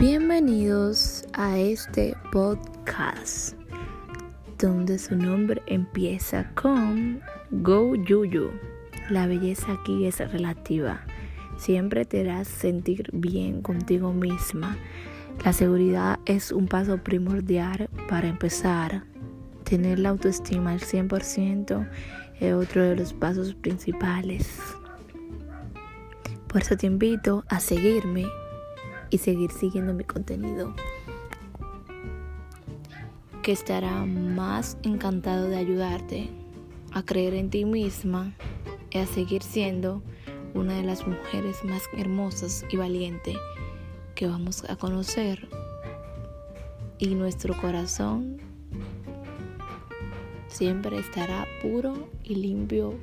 Bienvenidos a este podcast donde su nombre empieza con Go Yuyu. La belleza aquí es relativa. Siempre te harás sentir bien contigo misma. La seguridad es un paso primordial para empezar. Tener la autoestima al 100% es otro de los pasos principales. Por eso te invito a seguirme y seguir siguiendo mi contenido que estará más encantado de ayudarte a creer en ti misma y a seguir siendo una de las mujeres más hermosas y valientes que vamos a conocer. Y nuestro corazón siempre estará puro y limpio